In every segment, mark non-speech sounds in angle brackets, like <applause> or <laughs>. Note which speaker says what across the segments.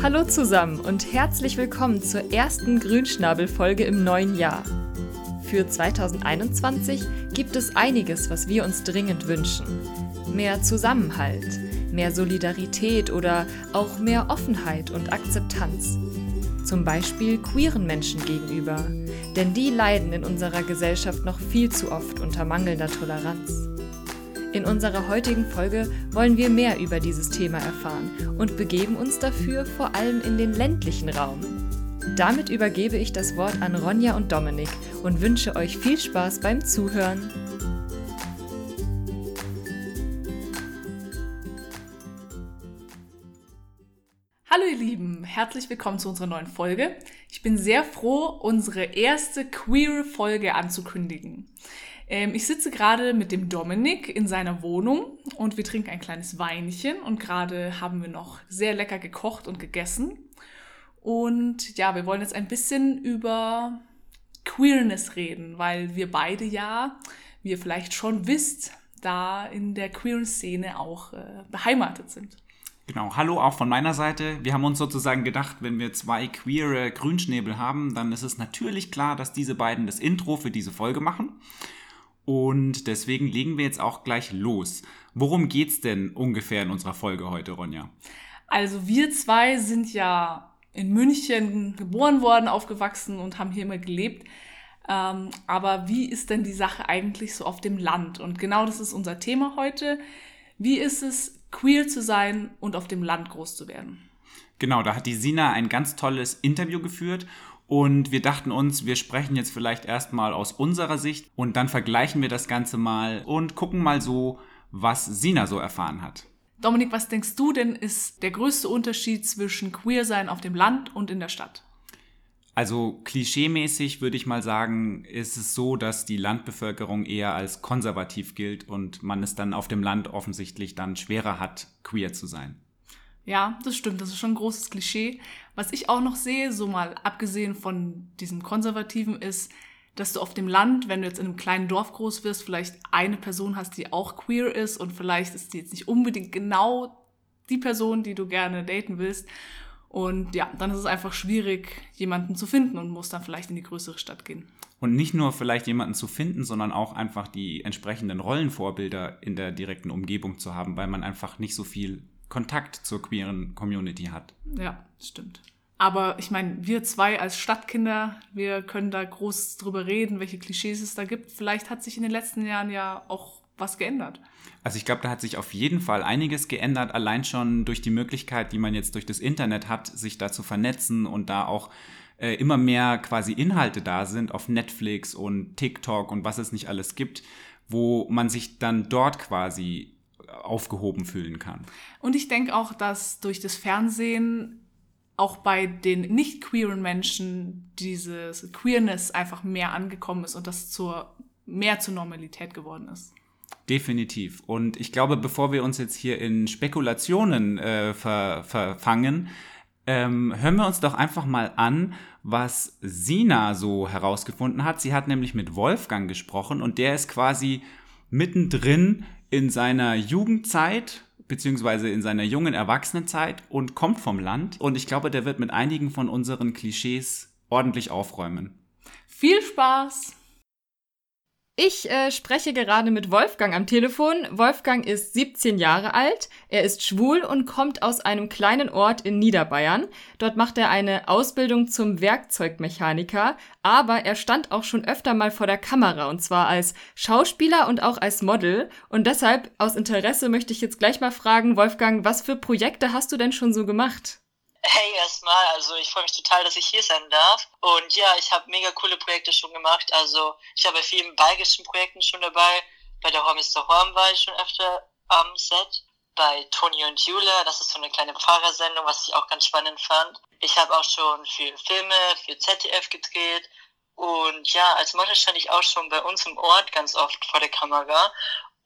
Speaker 1: Hallo zusammen und herzlich willkommen zur ersten Grünschnabel-Folge im neuen Jahr. Für 2021 gibt es einiges, was wir uns dringend wünschen. Mehr Zusammenhalt, mehr Solidarität oder auch mehr Offenheit und Akzeptanz. Zum Beispiel queeren Menschen gegenüber, denn die leiden in unserer Gesellschaft noch viel zu oft unter mangelnder Toleranz. In unserer heutigen Folge wollen wir mehr über dieses Thema erfahren und begeben uns dafür vor allem in den ländlichen Raum. Damit übergebe ich das Wort an Ronja und Dominik und wünsche euch viel Spaß beim Zuhören.
Speaker 2: Hallo ihr Lieben, herzlich willkommen zu unserer neuen Folge. Ich bin sehr froh, unsere erste queer Folge anzukündigen. Ähm, ich sitze gerade mit dem Dominik in seiner Wohnung und wir trinken ein kleines Weinchen und gerade haben wir noch sehr lecker gekocht und gegessen. Und ja, wir wollen jetzt ein bisschen über Queerness reden, weil wir beide ja, wie ihr vielleicht schon wisst, da in der queeren Szene auch äh, beheimatet sind.
Speaker 3: Genau, hallo auch von meiner Seite. Wir haben uns sozusagen gedacht, wenn wir zwei queere Grünschnäbel haben, dann ist es natürlich klar, dass diese beiden das Intro für diese Folge machen. Und deswegen legen wir jetzt auch gleich los. Worum geht's denn ungefähr in unserer Folge heute, Ronja?
Speaker 2: Also wir zwei sind ja in München geboren worden, aufgewachsen und haben hier immer gelebt. Ähm, aber wie ist denn die Sache eigentlich so auf dem Land? Und genau das ist unser Thema heute. Wie ist es, queer zu sein und auf dem Land groß zu werden?
Speaker 3: Genau, da hat die Sina ein ganz tolles Interview geführt und wir dachten uns, wir sprechen jetzt vielleicht erstmal aus unserer Sicht und dann vergleichen wir das Ganze mal und gucken mal so, was Sina so erfahren hat.
Speaker 2: Dominik, was denkst du denn ist der größte Unterschied zwischen queer sein auf dem Land und in der Stadt?
Speaker 3: Also klischeemäßig würde ich mal sagen, ist es so, dass die Landbevölkerung eher als konservativ gilt und man es dann auf dem Land offensichtlich dann schwerer hat, queer zu sein.
Speaker 2: Ja, das stimmt. Das ist schon ein großes Klischee. Was ich auch noch sehe, so mal abgesehen von diesem Konservativen, ist, dass du auf dem Land, wenn du jetzt in einem kleinen Dorf groß wirst, vielleicht eine Person hast, die auch queer ist und vielleicht ist die jetzt nicht unbedingt genau die Person, die du gerne daten willst. Und ja, dann ist es einfach schwierig, jemanden zu finden und muss dann vielleicht in die größere Stadt gehen.
Speaker 3: Und nicht nur vielleicht jemanden zu finden, sondern auch einfach die entsprechenden Rollenvorbilder in der direkten Umgebung zu haben, weil man einfach nicht so viel Kontakt zur queeren Community hat.
Speaker 2: Ja, stimmt. Aber ich meine, wir zwei als Stadtkinder, wir können da groß drüber reden, welche Klischees es da gibt. Vielleicht hat sich in den letzten Jahren ja auch was geändert.
Speaker 3: Also ich glaube, da hat sich auf jeden Fall einiges geändert, allein schon durch die Möglichkeit, die man jetzt durch das Internet hat, sich da zu vernetzen und da auch äh, immer mehr quasi Inhalte da sind auf Netflix und TikTok und was es nicht alles gibt, wo man sich dann dort quasi aufgehoben fühlen kann.
Speaker 2: Und ich denke auch, dass durch das Fernsehen auch bei den nicht queeren Menschen dieses Queerness einfach mehr angekommen ist und das zur, mehr zur Normalität geworden ist.
Speaker 3: Definitiv. Und ich glaube, bevor wir uns jetzt hier in Spekulationen äh, ver, verfangen, ähm, hören wir uns doch einfach mal an, was Sina so herausgefunden hat. Sie hat nämlich mit Wolfgang gesprochen und der ist quasi mittendrin in seiner Jugendzeit beziehungsweise in seiner jungen Erwachsenenzeit und kommt vom Land. Und ich glaube, der wird mit einigen von unseren Klischees ordentlich aufräumen.
Speaker 2: Viel Spaß!
Speaker 1: Ich äh, spreche gerade mit Wolfgang am Telefon. Wolfgang ist 17 Jahre alt, er ist schwul und kommt aus einem kleinen Ort in Niederbayern. Dort macht er eine Ausbildung zum Werkzeugmechaniker, aber er stand auch schon öfter mal vor der Kamera und zwar als Schauspieler und auch als Model. Und deshalb aus Interesse möchte ich jetzt gleich mal fragen, Wolfgang, was für Projekte hast du denn schon so gemacht?
Speaker 4: Hey erstmal, also ich freue mich total, dass ich hier sein darf. Und ja, ich habe mega coole Projekte schon gemacht. Also ich habe bei vielen belgischen Projekten schon dabei. Bei der Horm ist der Horm war ich schon öfter am Set. Bei Toni und Jule, das ist so eine kleine Pfarrersendung, was ich auch ganz spannend fand. Ich habe auch schon für Filme, für ZDF gedreht. Und ja, als Model stand ich auch schon bei uns im Ort ganz oft vor der Kamera.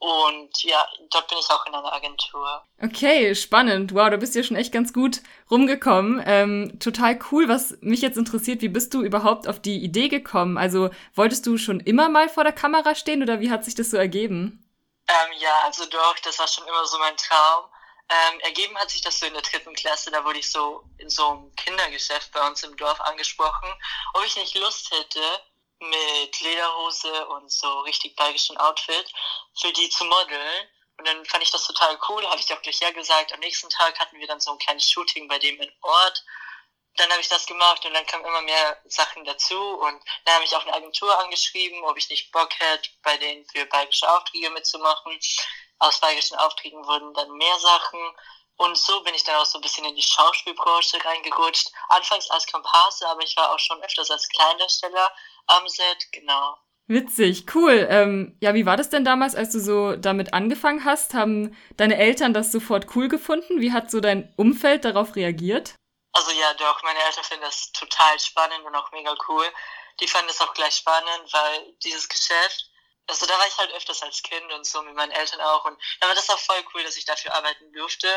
Speaker 4: Und ja, dort bin ich auch in einer Agentur.
Speaker 1: Okay, spannend. Wow, du bist ja schon echt ganz gut rumgekommen. Ähm, total cool. Was mich jetzt interessiert, wie bist du überhaupt auf die Idee gekommen? Also wolltest du schon immer mal vor der Kamera stehen oder wie hat sich das so ergeben?
Speaker 4: Ähm, ja, also doch, das war schon immer so mein Traum. Ähm, ergeben hat sich das so in der dritten Klasse, da wurde ich so in so einem Kindergeschäft bei uns im Dorf angesprochen, ob ich nicht Lust hätte, mit Lederhose und so richtig bayerischen Outfit für die zu modeln. Und dann fand ich das total cool, habe ich auch gleich ja gesagt. Am nächsten Tag hatten wir dann so ein kleines Shooting bei dem in Ort. Dann habe ich das gemacht und dann kamen immer mehr Sachen dazu und dann habe ich auch eine Agentur angeschrieben, ob ich nicht Bock hätte, bei denen für bayerische Aufträge mitzumachen. Aus bayerischen Aufträgen wurden dann mehr Sachen und so bin ich dann auch so ein bisschen in die Schauspielbranche reingerutscht. Anfangs als Komparse, aber ich war auch schon öfters als Kleindarsteller am Set, genau.
Speaker 1: Witzig, cool. Ähm, ja, wie war das denn damals, als du so damit angefangen hast? Haben deine Eltern das sofort cool gefunden? Wie hat so dein Umfeld darauf reagiert?
Speaker 4: Also ja, doch, meine Eltern finden das total spannend und auch mega cool. Die fanden es auch gleich spannend, weil dieses Geschäft, also da war ich halt öfters als Kind und so mit meinen Eltern auch und da war das auch voll cool, dass ich dafür arbeiten durfte.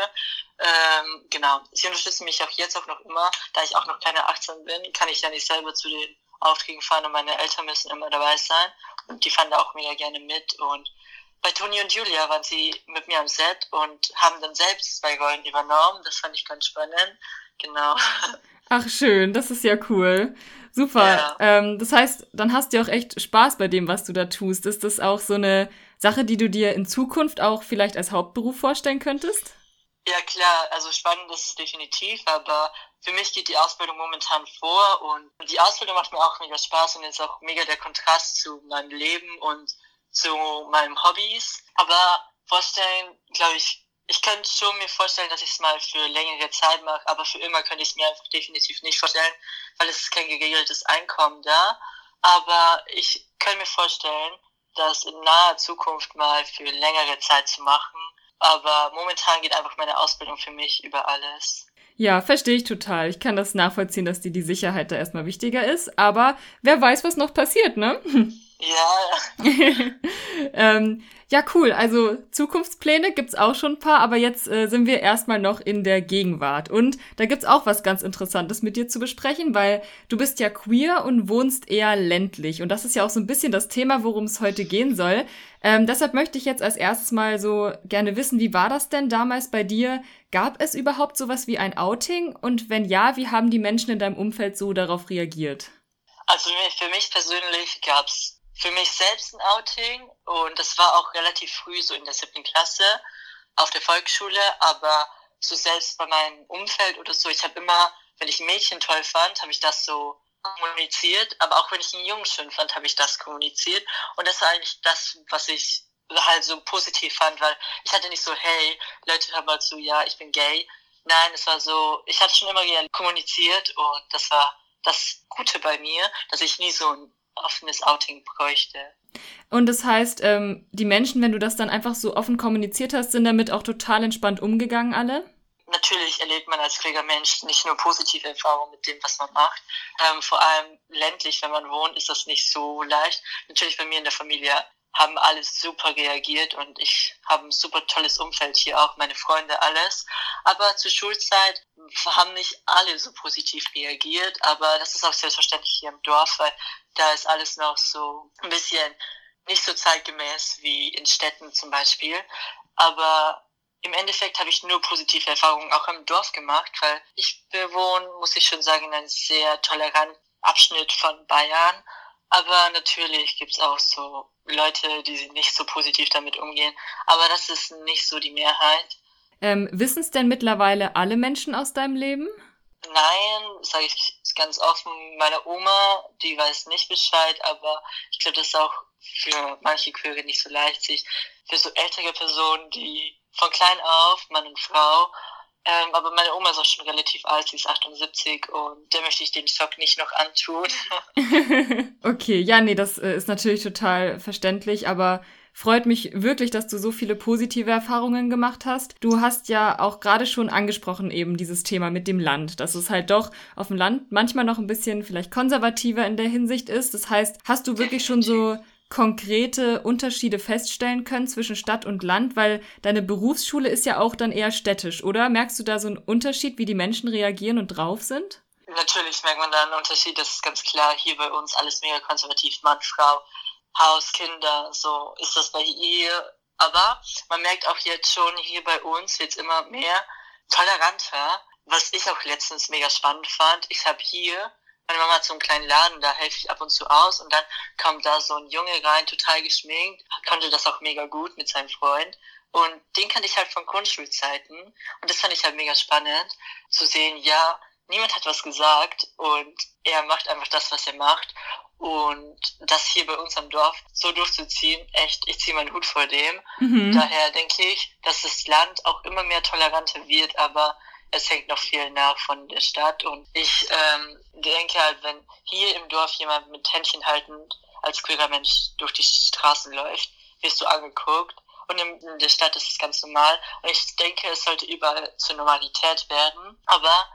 Speaker 4: Ähm, genau, sie unterstützen mich auch jetzt auch noch immer, da ich auch noch keine 18 bin, kann ich ja nicht selber zu den Aufträgen fahren und meine Eltern müssen immer dabei sein. Und die fahren da auch mega gerne mit. Und bei Toni und Julia waren sie mit mir am Set und haben dann selbst zwei Rollen übernommen. Das fand ich ganz spannend. Genau. <laughs>
Speaker 1: Ach schön, das ist ja cool. Super. Ja. Ähm, das heißt, dann hast du auch echt Spaß bei dem, was du da tust. Ist das auch so eine Sache, die du dir in Zukunft auch vielleicht als Hauptberuf vorstellen könntest?
Speaker 4: Ja klar, also spannend ist es definitiv, aber für mich geht die Ausbildung momentan vor und die Ausbildung macht mir auch mega Spaß und ist auch mega der Kontrast zu meinem Leben und zu meinen Hobbys. Aber vorstellen, glaube ich, ich könnte schon mir vorstellen, dass ich es mal für längere Zeit mache, aber für immer könnte ich es mir einfach definitiv nicht vorstellen, weil es ist kein geregeltes Einkommen da. Aber ich könnte mir vorstellen, das in naher Zukunft mal für längere Zeit zu machen aber momentan geht einfach meine Ausbildung für mich über alles.
Speaker 1: Ja, verstehe ich total. Ich kann das nachvollziehen, dass dir die Sicherheit da erstmal wichtiger ist. Aber wer weiß, was noch passiert, ne? <laughs>
Speaker 4: Ja. <laughs>
Speaker 1: ähm, ja, cool. Also Zukunftspläne gibt's auch schon ein paar, aber jetzt äh, sind wir erstmal noch in der Gegenwart. Und da gibt's auch was ganz Interessantes mit dir zu besprechen, weil du bist ja queer und wohnst eher ländlich. Und das ist ja auch so ein bisschen das Thema, worum es heute gehen soll. Ähm, deshalb möchte ich jetzt als erstes mal so gerne wissen, wie war das denn damals bei dir? Gab es überhaupt sowas wie ein Outing? Und wenn ja, wie haben die Menschen in deinem Umfeld so darauf reagiert?
Speaker 4: Also für mich persönlich gab's für mich selbst ein Outing. Und das war auch relativ früh, so in der siebten Klasse auf der Volksschule, aber so selbst bei meinem Umfeld oder so, ich habe immer, wenn ich ein Mädchen toll fand, habe ich das so kommuniziert, aber auch wenn ich einen Jungen schön fand, habe ich das kommuniziert. Und das war eigentlich das, was ich halt so positiv fand, weil ich hatte nicht so, hey, Leute, hör mal zu, ja, ich bin gay. Nein, es war so, ich hatte schon immer gerne kommuniziert und das war das Gute bei mir, dass ich nie so ein offenes Outing bräuchte.
Speaker 1: Und das heißt, ähm, die Menschen, wenn du das dann einfach so offen kommuniziert hast, sind damit auch total entspannt umgegangen, alle?
Speaker 4: Natürlich erlebt man als queerer Mensch nicht nur positive Erfahrungen mit dem, was man macht. Ähm, vor allem ländlich, wenn man wohnt, ist das nicht so leicht. Natürlich bei mir in der Familie haben alles super reagiert und ich habe ein super tolles Umfeld hier auch, meine Freunde, alles. Aber zur Schulzeit haben nicht alle so positiv reagiert, aber das ist auch selbstverständlich hier im Dorf, weil da ist alles noch so ein bisschen nicht so zeitgemäß wie in Städten zum Beispiel. Aber im Endeffekt habe ich nur positive Erfahrungen auch im Dorf gemacht, weil ich bewohne, muss ich schon sagen, einen sehr toleranten Abschnitt von Bayern. Aber natürlich gibt es auch so Leute, die nicht so positiv damit umgehen. Aber das ist nicht so die Mehrheit.
Speaker 1: Ähm, Wissen es denn mittlerweile alle Menschen aus deinem Leben?
Speaker 4: Nein, sage ich ganz offen. Meine Oma, die weiß nicht Bescheid, aber ich glaube, das ist auch für manche Queere nicht so leicht, sich für so ältere Personen, die von klein auf, Mann und Frau, ähm, aber meine Oma ist auch schon relativ alt, sie ist 78 und der möchte ich den Schock nicht noch antun. <laughs> <laughs>
Speaker 1: okay, ja, nee, das äh, ist natürlich total verständlich, aber freut mich wirklich, dass du so viele positive Erfahrungen gemacht hast. Du hast ja auch gerade schon angesprochen eben dieses Thema mit dem Land, dass es halt doch auf dem Land manchmal noch ein bisschen vielleicht konservativer in der Hinsicht ist. Das heißt, hast du wirklich schon so konkrete Unterschiede feststellen können zwischen Stadt und Land, weil deine Berufsschule ist ja auch dann eher städtisch, oder? Merkst du da so einen Unterschied, wie die Menschen reagieren und drauf sind?
Speaker 4: Natürlich merkt man da einen Unterschied, das ist ganz klar. Hier bei uns alles mega konservativ, Mann, Frau, Haus, Kinder, so ist das bei ihr Aber man merkt auch jetzt schon, hier bei uns wird es immer mehr toleranter, was ich auch letztens mega spannend fand. Ich habe hier, meine Mama hat so einen kleinen Laden, da helfe ich ab und zu aus und dann kam da so ein Junge rein, total geschminkt, konnte das auch mega gut mit seinem Freund. Und den kannte ich halt von Grundschulzeiten. Und das fand ich halt mega spannend, zu sehen, ja, niemand hat was gesagt und er macht einfach das, was er macht. Und das hier bei uns am Dorf so durchzuziehen, echt, ich ziehe meinen Hut vor dem. Mhm. Daher denke ich, dass das Land auch immer mehr toleranter wird, aber es hängt noch viel nach von der Stadt. Und ich ähm, denke halt, wenn hier im Dorf jemand mit Händchen haltend als queerer Mensch durch die Straßen läuft, wirst du angeguckt. Und in der Stadt ist es ganz normal. Und ich denke, es sollte überall zur Normalität werden. Aber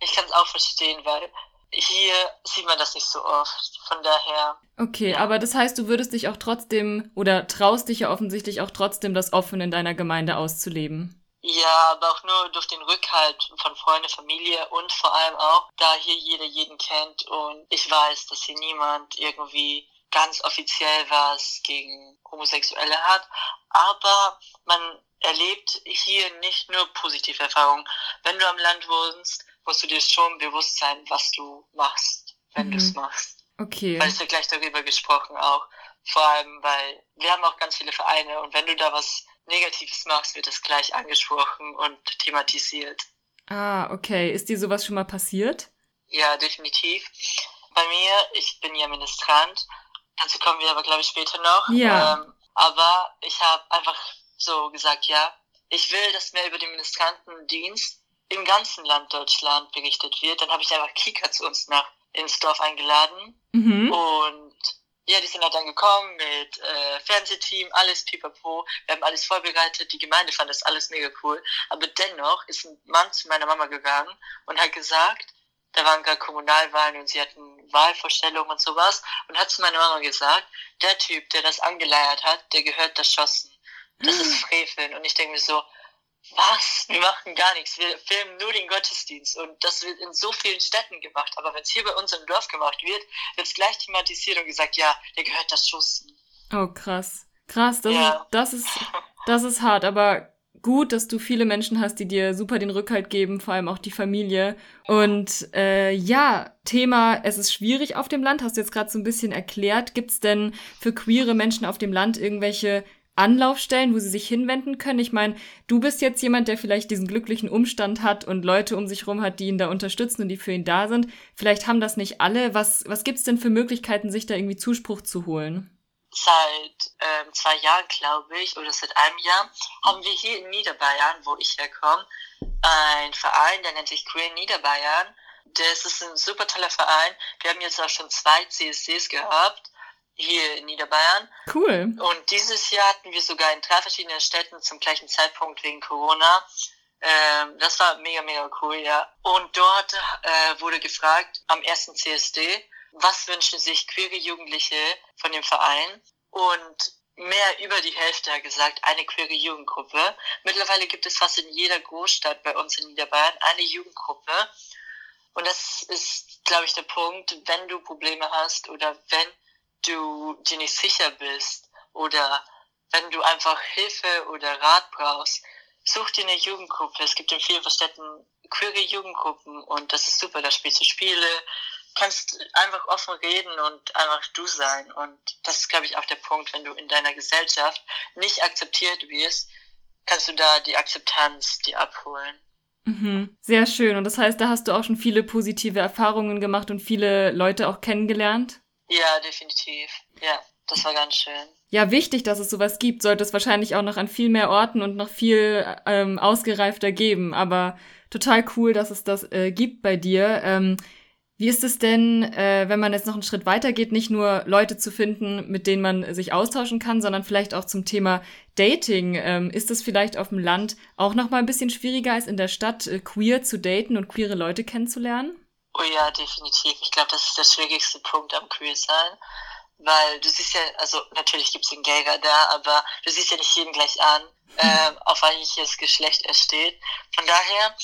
Speaker 4: ich kann es auch verstehen, weil hier sieht man das nicht so oft. Von daher.
Speaker 1: Okay, ja. aber das heißt, du würdest dich auch trotzdem oder traust dich ja offensichtlich auch trotzdem, das offen in deiner Gemeinde auszuleben.
Speaker 4: Ja, aber auch nur durch den Rückhalt von Freunde, Familie und vor allem auch, da hier jeder jeden kennt und ich weiß, dass hier niemand irgendwie ganz offiziell was gegen Homosexuelle hat, aber man erlebt hier nicht nur positive Erfahrungen. Wenn du am Land wohnst, musst du dir schon bewusst sein, was du machst, wenn mhm. du es machst.
Speaker 1: Okay.
Speaker 4: Weil es ja gleich darüber gesprochen auch. Vor allem, weil wir haben auch ganz viele Vereine und wenn du da was Negatives machst, wird es gleich angesprochen und thematisiert.
Speaker 1: Ah, okay. Ist dir sowas schon mal passiert?
Speaker 4: Ja, definitiv. Bei mir, ich bin ja Ministrant, dazu kommen wir aber, glaube ich, später noch.
Speaker 1: Ja.
Speaker 4: Ähm, aber ich habe einfach so gesagt, ja, ich will, dass mehr über den Ministrantendienst im ganzen Land Deutschland berichtet wird. Dann habe ich einfach Kika zu uns nach ins Dorf eingeladen. Mhm. Und ja, die sind halt dann gekommen mit äh, Fernsehteam, alles pipapo. Wir haben alles vorbereitet. Die Gemeinde fand das alles mega cool. Aber dennoch ist ein Mann zu meiner Mama gegangen und hat gesagt, da waren gerade Kommunalwahlen und sie hatten Wahlvorstellungen und sowas und hat zu meiner Mama gesagt, der Typ, der das angeleiert hat, der gehört erschossen. Das ist Freveln. Und ich denke mir so, was? Wir machen gar nichts. Wir filmen nur den Gottesdienst. Und das wird in so vielen Städten gemacht. Aber wenn es hier bei uns im Dorf gemacht wird, wird es gleich thematisiert und gesagt, ja, der gehört das Schussen.
Speaker 1: Oh, krass. Krass, das, ja. ist, das, ist, das ist hart. Aber gut, dass du viele Menschen hast, die dir super den Rückhalt geben, vor allem auch die Familie. Und äh, ja, Thema, es ist schwierig auf dem Land, hast du jetzt gerade so ein bisschen erklärt. Gibt es denn für queere Menschen auf dem Land irgendwelche Anlaufstellen, wo sie sich hinwenden können? Ich meine, du bist jetzt jemand, der vielleicht diesen glücklichen Umstand hat und Leute um sich rum hat, die ihn da unterstützen und die für ihn da sind. Vielleicht haben das nicht alle. Was, was gibt's denn für Möglichkeiten, sich da irgendwie Zuspruch zu holen?
Speaker 4: Seit ähm, zwei Jahren, glaube ich, oder seit einem Jahr, haben wir hier in Niederbayern, wo ich herkomme, einen Verein, der nennt sich Queer Niederbayern. Das ist ein super toller Verein. Wir haben jetzt auch schon zwei CSCs gehabt hier in Niederbayern.
Speaker 1: Cool.
Speaker 4: Und dieses Jahr hatten wir sogar in drei verschiedenen Städten zum gleichen Zeitpunkt wegen Corona. Ähm, das war mega, mega cool, ja. Und dort äh, wurde gefragt am ersten CSD, was wünschen sich queere Jugendliche von dem Verein? Und mehr über die Hälfte hat gesagt, eine queere Jugendgruppe. Mittlerweile gibt es fast in jeder Großstadt bei uns in Niederbayern eine Jugendgruppe. Und das ist, glaube ich, der Punkt, wenn du Probleme hast oder wenn du dir nicht sicher bist oder wenn du einfach Hilfe oder Rat brauchst, such dir eine Jugendgruppe. Es gibt in vielen Städten queere Jugendgruppen und das ist super. Da spielst du Spiele, kannst einfach offen reden und einfach du sein. Und das ist, glaube ich, auch der Punkt, wenn du in deiner Gesellschaft nicht akzeptiert wirst, kannst du da die Akzeptanz dir abholen.
Speaker 1: Mhm. Sehr schön. Und das heißt, da hast du auch schon viele positive Erfahrungen gemacht und viele Leute auch kennengelernt?
Speaker 4: Ja, definitiv. Ja, das war ganz schön.
Speaker 1: Ja, wichtig, dass es sowas gibt, sollte es wahrscheinlich auch noch an viel mehr Orten und noch viel ähm, ausgereifter geben. Aber total cool, dass es das äh, gibt bei dir. Ähm, wie ist es denn, äh, wenn man jetzt noch einen Schritt weiter geht, nicht nur Leute zu finden, mit denen man sich austauschen kann, sondern vielleicht auch zum Thema Dating? Ähm, ist es vielleicht auf dem Land auch noch mal ein bisschen schwieriger als in der Stadt, äh, queer zu daten und queere Leute kennenzulernen?
Speaker 4: Oh ja, definitiv. Ich glaube, das ist der schwierigste Punkt am Queer-Sein. Weil du siehst ja, also natürlich gibt es den Gäger da, aber du siehst ja nicht jeden gleich an, <laughs> äh, auf welches Geschlecht er steht. Von daher,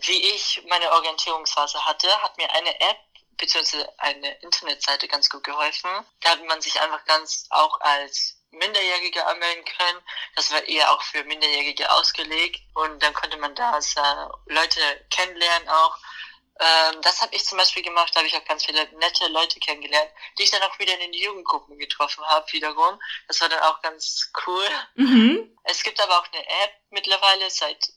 Speaker 4: wie ich meine Orientierungsphase hatte, hat mir eine App beziehungsweise eine Internetseite ganz gut geholfen. Da hat man sich einfach ganz auch als Minderjährige anmelden können. Das war eher auch für Minderjährige ausgelegt und dann konnte man da äh, Leute kennenlernen auch. Ähm, das habe ich zum Beispiel gemacht, da habe ich auch ganz viele nette Leute kennengelernt, die ich dann auch wieder in den Jugendgruppen getroffen habe wiederum. Das war dann auch ganz cool. Mhm. Es gibt aber auch eine App mittlerweile seit,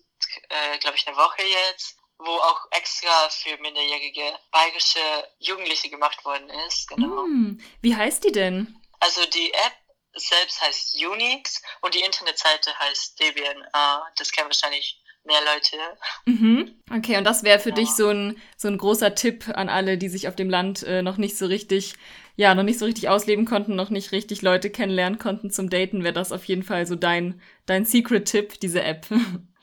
Speaker 4: äh, glaube ich, eine Woche jetzt, wo auch extra für minderjährige bayerische Jugendliche gemacht worden ist.
Speaker 1: Genau. Mm, wie heißt die denn?
Speaker 4: Also die App selbst heißt Unix und die Internetseite heißt DBNA. Das kennen wahrscheinlich mehr Leute.
Speaker 1: Mhm. Okay, und das wäre für ja. dich so ein, so ein großer Tipp an alle, die sich auf dem Land äh, noch nicht so richtig ja, noch nicht so richtig ausleben konnten, noch nicht richtig Leute kennenlernen konnten zum Daten, wäre das auf jeden Fall so dein, dein Secret-Tipp, diese App. <laughs>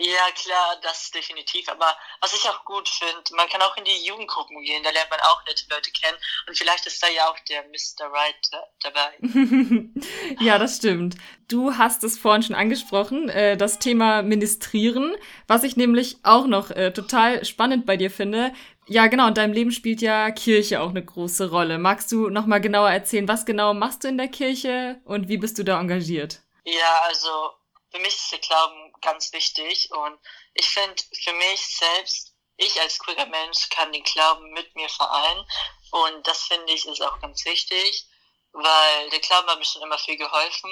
Speaker 4: Ja, klar, das definitiv. Aber was ich auch gut finde, man kann auch in die Jugendgruppen gehen, da lernt man auch nette Leute kennen. Und vielleicht ist da ja auch der Mr. Right dabei. <laughs>
Speaker 1: ja, das stimmt. Du hast es vorhin schon angesprochen, äh, das Thema Ministrieren, was ich nämlich auch noch äh, total spannend bei dir finde. Ja, genau. In deinem Leben spielt ja Kirche auch eine große Rolle. Magst du noch mal genauer erzählen, was genau machst du in der Kirche und wie bist du da engagiert?
Speaker 4: Ja, also für mich ist der Glauben ganz wichtig und ich finde für mich selbst, ich als queerer Mensch kann den Glauben mit mir vereinen und das finde ich ist auch ganz wichtig weil der Glauben hat mir schon immer viel geholfen.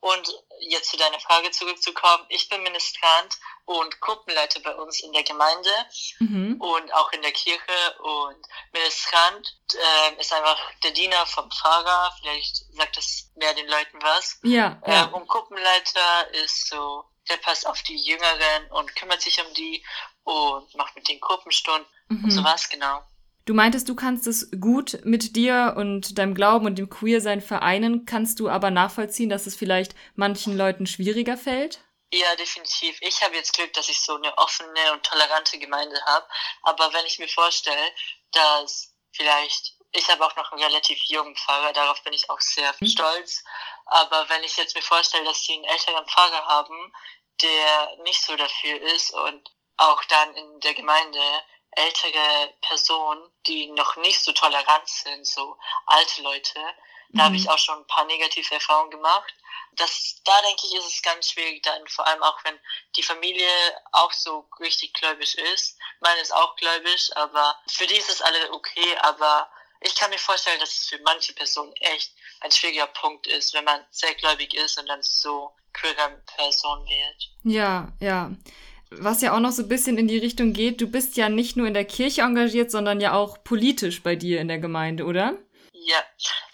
Speaker 4: Und jetzt zu deiner Frage zurückzukommen, ich bin Ministrant und Gruppenleiter bei uns in der Gemeinde mhm. und auch in der Kirche. Und Ministrant äh, ist einfach der Diener vom Pfarrer, vielleicht sagt das mehr den Leuten was.
Speaker 1: Ja, ja.
Speaker 4: Ähm, und Gruppenleiter ist so, der passt auf die Jüngeren und kümmert sich um die und macht mit den Gruppenstunden mhm. und sowas, genau.
Speaker 1: Du meintest, du kannst es gut mit dir und deinem Glauben und dem Queersein vereinen. Kannst du aber nachvollziehen, dass es vielleicht manchen Leuten schwieriger fällt?
Speaker 4: Ja, definitiv. Ich habe jetzt Glück, dass ich so eine offene und tolerante Gemeinde habe. Aber wenn ich mir vorstelle, dass vielleicht, ich habe auch noch einen relativ jungen Pfarrer, darauf bin ich auch sehr mhm. stolz. Aber wenn ich jetzt mir vorstelle, dass sie einen älteren Pfarrer haben, der nicht so dafür ist und auch dann in der Gemeinde ältere Personen, die noch nicht so tolerant sind, so alte Leute. Da mhm. habe ich auch schon ein paar negative Erfahrungen gemacht. Das, da denke ich, ist es ganz schwierig dann, vor allem auch wenn die Familie auch so richtig gläubig ist. Meine ist auch gläubig, aber für die ist es alle okay, aber ich kann mir vorstellen, dass es für manche Personen echt ein schwieriger Punkt ist, wenn man sehr gläubig ist und dann so queerer Person wird.
Speaker 1: Ja, ja was ja auch noch so ein bisschen in die Richtung geht, du bist ja nicht nur in der Kirche engagiert, sondern ja auch politisch bei dir in der Gemeinde, oder?
Speaker 4: Ja,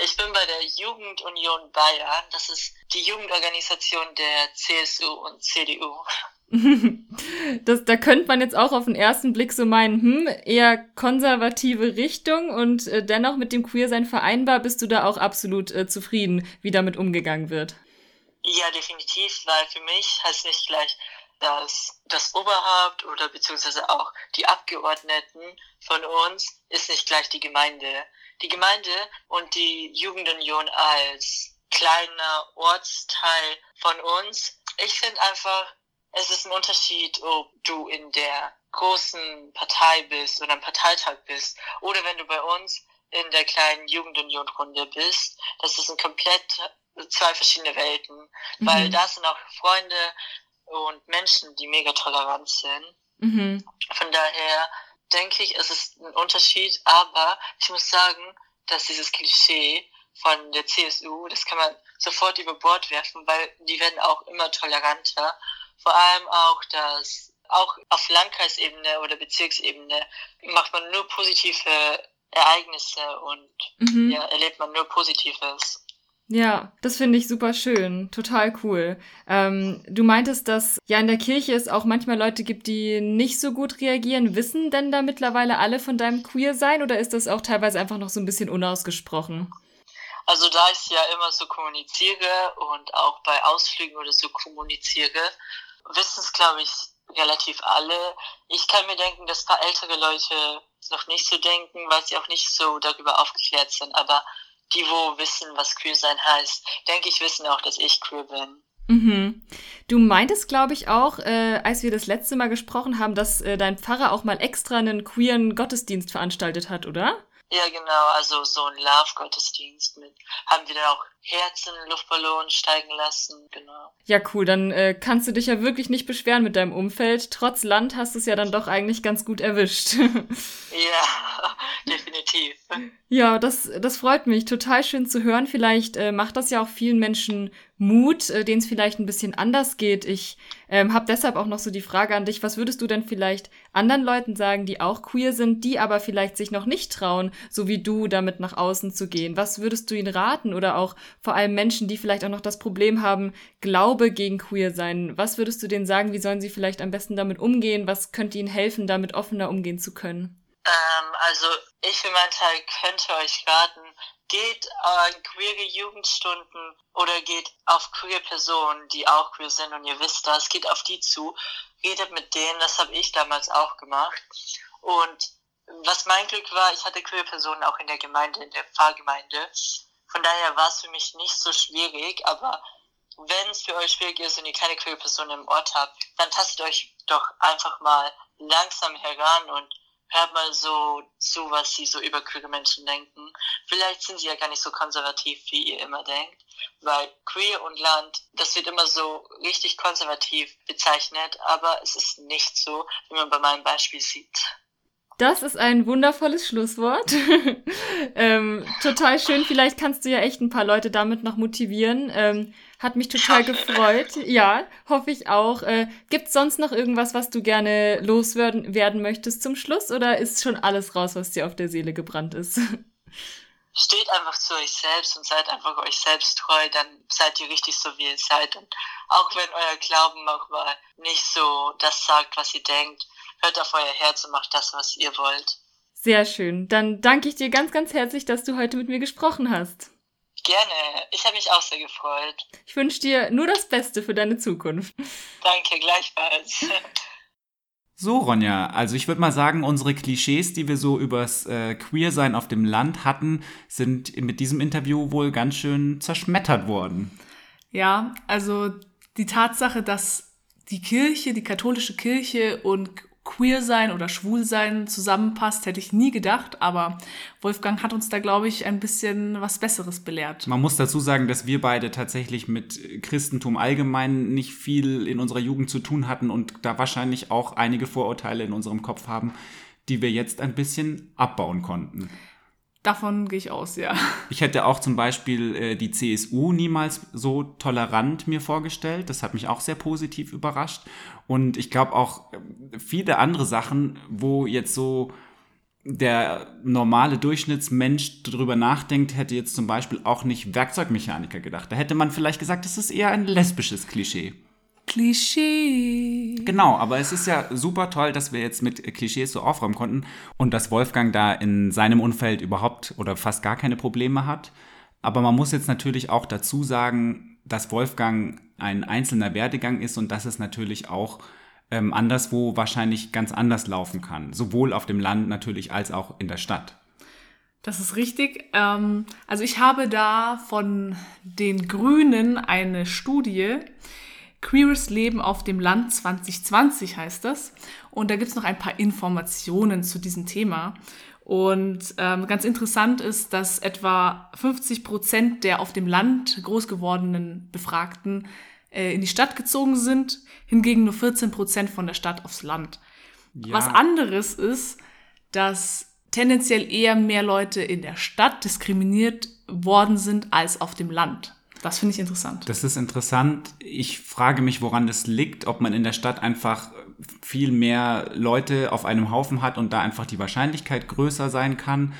Speaker 4: ich bin bei der Jugendunion Bayern. Das ist die Jugendorganisation der CSU und CDU. <laughs>
Speaker 1: das, da könnte man jetzt auch auf den ersten Blick so meinen, hm, eher konservative Richtung und äh, dennoch mit dem Queersein vereinbar. Bist du da auch absolut äh, zufrieden, wie damit umgegangen wird?
Speaker 4: Ja, definitiv, weil für mich heißt nicht gleich dass das Oberhaupt oder beziehungsweise auch die Abgeordneten von uns ist nicht gleich die Gemeinde. Die Gemeinde und die Jugendunion als kleiner Ortsteil von uns. Ich finde einfach, es ist ein Unterschied, ob du in der großen Partei bist oder im Parteitag bist oder wenn du bei uns in der kleinen Jugendunion-Runde bist. Das sind komplett zwei verschiedene Welten, weil mhm. da sind auch Freunde und Menschen, die mega tolerant sind. Mhm. Von daher denke ich, es ist ein Unterschied, aber ich muss sagen, dass dieses Klischee von der CSU, das kann man sofort über Bord werfen, weil die werden auch immer toleranter. Vor allem auch, dass auch auf Landkreisebene oder Bezirksebene macht man nur positive Ereignisse und mhm. ja, erlebt man nur Positives.
Speaker 1: Ja, das finde ich super schön, total cool. Ähm, du meintest, dass ja in der Kirche es auch manchmal Leute gibt, die nicht so gut reagieren. Wissen denn da mittlerweile alle von deinem Queer-Sein oder ist das auch teilweise einfach noch so ein bisschen unausgesprochen?
Speaker 4: Also da ich ja immer so kommuniziere und auch bei Ausflügen oder so kommuniziere, wissen es, glaube ich, relativ alle. Ich kann mir denken, dass ein paar ältere Leute noch nicht so denken, weil sie auch nicht so darüber aufgeklärt sind. Aber die, wo wissen, was queer sein heißt, denke ich, wissen auch, dass ich queer bin.
Speaker 1: Mhm. Du meintest, glaube ich, auch, äh, als wir das letzte Mal gesprochen haben, dass äh, dein Pfarrer auch mal extra einen queeren Gottesdienst veranstaltet hat, oder?
Speaker 4: Ja, genau, also so ein Love-Gottesdienst mit, haben wir dann auch Herzen, Luftballon steigen lassen, genau.
Speaker 1: Ja, cool, dann äh, kannst du dich ja wirklich nicht beschweren mit deinem Umfeld. Trotz Land hast du es ja dann doch eigentlich ganz gut erwischt. <laughs>
Speaker 4: ja, <laughs> definitiv.
Speaker 1: Ja, das, das freut mich. Total schön zu hören. Vielleicht äh, macht das ja auch vielen Menschen Mut, äh, denen es vielleicht ein bisschen anders geht. Ich ähm, habe deshalb auch noch so die Frage an dich, was würdest du denn vielleicht anderen Leuten sagen, die auch queer sind, die aber vielleicht sich noch nicht trauen, so wie du damit nach außen zu gehen? Was würdest du ihnen raten oder auch vor allem Menschen, die vielleicht auch noch das Problem haben, Glaube gegen queer sein? Was würdest du denen sagen, wie sollen sie vielleicht am besten damit umgehen? Was könnte ihnen helfen, damit offener umgehen zu können?
Speaker 4: Ähm, also ich für meinen Teil könnte euch raten, geht an queere Jugendstunden oder geht auf queere Personen, die auch queer sind und ihr wisst das, geht auf die zu, redet mit denen, das habe ich damals auch gemacht. Und was mein Glück war, ich hatte queere Personen auch in der Gemeinde, in der Pfarrgemeinde. Von daher war es für mich nicht so schwierig, aber wenn es für euch schwierig ist und ihr keine queere Person im Ort habt, dann tastet euch doch einfach mal langsam heran und hört mal so zu, was sie so über queere Menschen denken. Vielleicht sind sie ja gar nicht so konservativ, wie ihr immer denkt, weil queer und Land, das wird immer so richtig konservativ bezeichnet, aber es ist nicht so, wie man bei meinem Beispiel sieht.
Speaker 1: Das ist ein wundervolles Schlusswort. <laughs> ähm, total schön. Vielleicht kannst du ja echt ein paar Leute damit noch motivieren. Ähm, hat mich <laughs> total gefreut. Ja, hoffe ich auch. Äh, Gibt sonst noch irgendwas, was du gerne loswerden werden möchtest zum Schluss? Oder ist schon alles raus, was dir auf der Seele gebrannt ist? <laughs>
Speaker 4: Steht einfach zu euch selbst und seid einfach euch selbst treu, dann seid ihr richtig so, wie ihr seid. Und auch wenn euer Glauben manchmal nicht so das sagt, was ihr denkt, hört auf euer Herz und macht das, was ihr wollt.
Speaker 1: Sehr schön. Dann danke ich dir ganz, ganz herzlich, dass du heute mit mir gesprochen hast.
Speaker 4: Gerne. Ich habe mich auch sehr gefreut.
Speaker 1: Ich wünsche dir nur das Beste für deine Zukunft.
Speaker 4: Danke, gleichfalls. <laughs>
Speaker 3: So, Ronja, also ich würde mal sagen, unsere Klischees, die wir so übers äh, Queersein auf dem Land hatten, sind mit diesem Interview wohl ganz schön zerschmettert worden.
Speaker 2: Ja, also die Tatsache, dass die Kirche, die katholische Kirche und queer sein oder schwul sein zusammenpasst, hätte ich nie gedacht, aber Wolfgang hat uns da, glaube ich, ein bisschen was Besseres belehrt.
Speaker 3: Man muss dazu sagen, dass wir beide tatsächlich mit Christentum allgemein nicht viel in unserer Jugend zu tun hatten und da wahrscheinlich auch einige Vorurteile in unserem Kopf haben, die wir jetzt ein bisschen abbauen konnten.
Speaker 2: Davon gehe ich aus, ja.
Speaker 3: Ich hätte auch zum Beispiel äh, die CSU niemals so tolerant mir vorgestellt. Das hat mich auch sehr positiv überrascht. Und ich glaube auch äh, viele andere Sachen, wo jetzt so der normale Durchschnittsmensch darüber nachdenkt, hätte jetzt zum Beispiel auch nicht Werkzeugmechaniker gedacht. Da hätte man vielleicht gesagt, das ist eher ein lesbisches Klischee.
Speaker 2: Klischee.
Speaker 3: Genau, aber es ist ja super toll, dass wir jetzt mit Klischees so aufräumen konnten und dass Wolfgang da in seinem Umfeld überhaupt oder fast gar keine Probleme hat. Aber man muss jetzt natürlich auch dazu sagen, dass Wolfgang ein einzelner Werdegang ist und dass es natürlich auch ähm, anderswo wahrscheinlich ganz anders laufen kann. Sowohl auf dem Land natürlich als auch in der Stadt.
Speaker 2: Das ist richtig. Ähm, also ich habe da von den Grünen eine Studie, Queeres Leben auf dem Land 2020 heißt das. Und da gibt es noch ein paar Informationen zu diesem Thema. Und ähm, ganz interessant ist, dass etwa 50 Prozent der auf dem Land groß gewordenen Befragten äh, in die Stadt gezogen sind, hingegen nur 14 Prozent von der Stadt aufs Land. Ja. Was anderes ist, dass tendenziell eher mehr Leute in der Stadt diskriminiert worden sind als auf dem Land. Das finde ich interessant.
Speaker 3: Das ist interessant. Ich frage mich, woran das liegt, ob man in der Stadt einfach viel mehr Leute auf einem Haufen hat und da einfach die Wahrscheinlichkeit größer sein kann.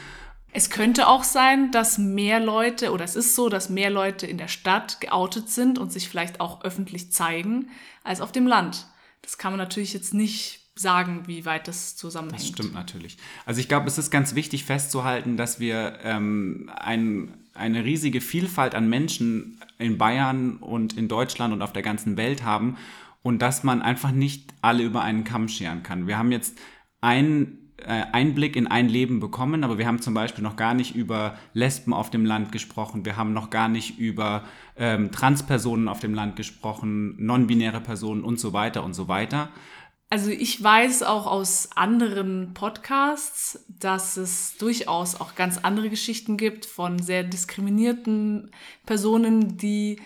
Speaker 2: Es könnte auch sein, dass mehr Leute, oder es ist so, dass mehr Leute in der Stadt geoutet sind und sich vielleicht auch öffentlich zeigen, als auf dem Land. Das kann man natürlich jetzt nicht sagen, wie weit das zusammenhängt.
Speaker 3: Das stimmt natürlich. Also ich glaube, es ist ganz wichtig festzuhalten, dass wir ähm, ein, eine riesige Vielfalt an Menschen in Bayern und in Deutschland und auf der ganzen Welt haben und dass man einfach nicht alle über einen Kamm scheren kann. Wir haben jetzt einen äh, Einblick in ein Leben bekommen, aber wir haben zum Beispiel noch gar nicht über Lesben auf dem Land gesprochen, wir haben noch gar nicht über ähm, Transpersonen auf dem Land gesprochen, non-binäre Personen und so weiter und so weiter.
Speaker 2: Also ich weiß auch aus anderen Podcasts, dass es durchaus auch ganz andere Geschichten gibt von sehr diskriminierten Personen, die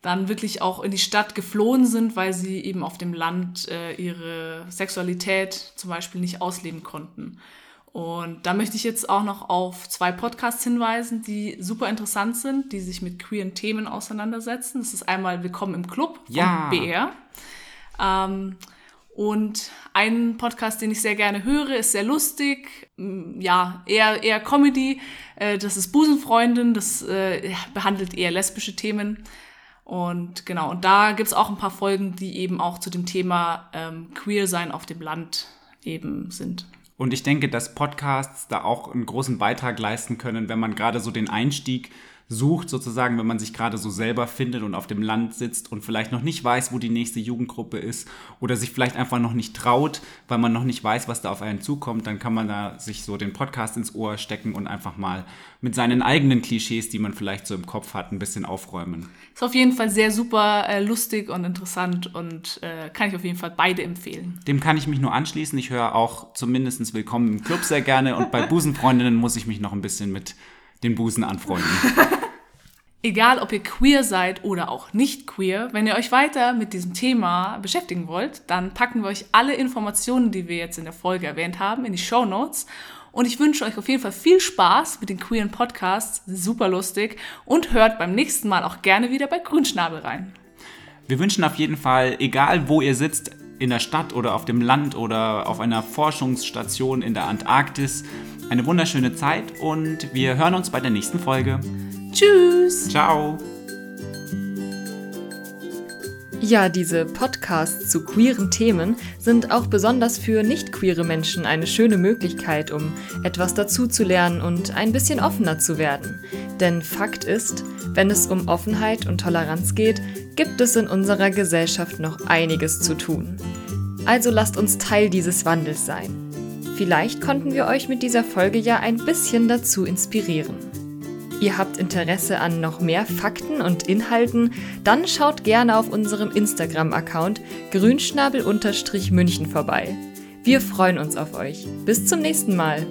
Speaker 2: dann wirklich auch in die Stadt geflohen sind, weil sie eben auf dem Land äh, ihre Sexualität zum Beispiel nicht ausleben konnten. Und da möchte ich jetzt auch noch auf zwei Podcasts hinweisen, die super interessant sind, die sich mit queeren Themen auseinandersetzen. Das ist einmal Willkommen im Club von
Speaker 3: Ja.
Speaker 2: BR. Ähm, und ein Podcast, den ich sehr gerne höre, ist sehr lustig, mm, ja, eher, eher Comedy. Äh, Das ist Busenfreundin, das äh, behandelt eher lesbische Themen. Und genau, und da gibt's auch ein paar Folgen, die eben auch zu dem Thema ähm, Queer sein auf dem Land eben sind.
Speaker 3: Und ich denke, dass Podcasts da auch einen großen Beitrag leisten können, wenn man gerade so den Einstieg sucht, sozusagen, wenn man sich gerade so selber findet und auf dem Land sitzt und vielleicht noch nicht weiß, wo die nächste Jugendgruppe ist oder sich vielleicht einfach noch nicht traut, weil man noch nicht weiß, was da auf einen zukommt, dann kann man da sich so den Podcast ins Ohr stecken und einfach mal mit seinen eigenen Klischees, die man vielleicht so im Kopf hat, ein bisschen aufräumen.
Speaker 2: Ist auf jeden Fall sehr super äh, lustig und interessant und äh, kann ich auf jeden Fall beide empfehlen.
Speaker 3: Dem kann ich mich nur anschließen. Ich höre auch zumindest Willkommen im Club sehr gerne und bei <laughs> Busenfreundinnen muss ich mich noch ein bisschen mit den Busen anfreunden. <laughs>
Speaker 2: Egal, ob ihr queer seid oder auch nicht queer, wenn ihr euch weiter mit diesem Thema beschäftigen wollt, dann packen wir euch alle Informationen, die wir jetzt in der Folge erwähnt haben, in die Show Notes. Und ich wünsche euch auf jeden Fall viel Spaß mit den queeren Podcasts, super lustig und hört beim nächsten Mal auch gerne wieder bei Grünschnabel rein.
Speaker 3: Wir wünschen auf jeden Fall, egal wo ihr sitzt, in der Stadt oder auf dem Land oder auf einer Forschungsstation in der Antarktis, eine wunderschöne Zeit und wir hören uns bei der nächsten Folge.
Speaker 2: Tschüss!
Speaker 3: Ciao!
Speaker 1: Ja, diese Podcasts zu queeren Themen sind auch besonders für nicht queere Menschen eine schöne Möglichkeit, um etwas dazuzulernen und ein bisschen offener zu werden. Denn Fakt ist, wenn es um Offenheit und Toleranz geht, gibt es in unserer Gesellschaft noch einiges zu tun. Also lasst uns Teil dieses Wandels sein. Vielleicht konnten wir euch mit dieser Folge ja ein bisschen dazu inspirieren. Ihr habt Interesse an noch mehr Fakten und Inhalten, dann schaut gerne auf unserem Instagram-Account grünschnabel-münchen vorbei. Wir freuen uns auf euch. Bis zum nächsten Mal.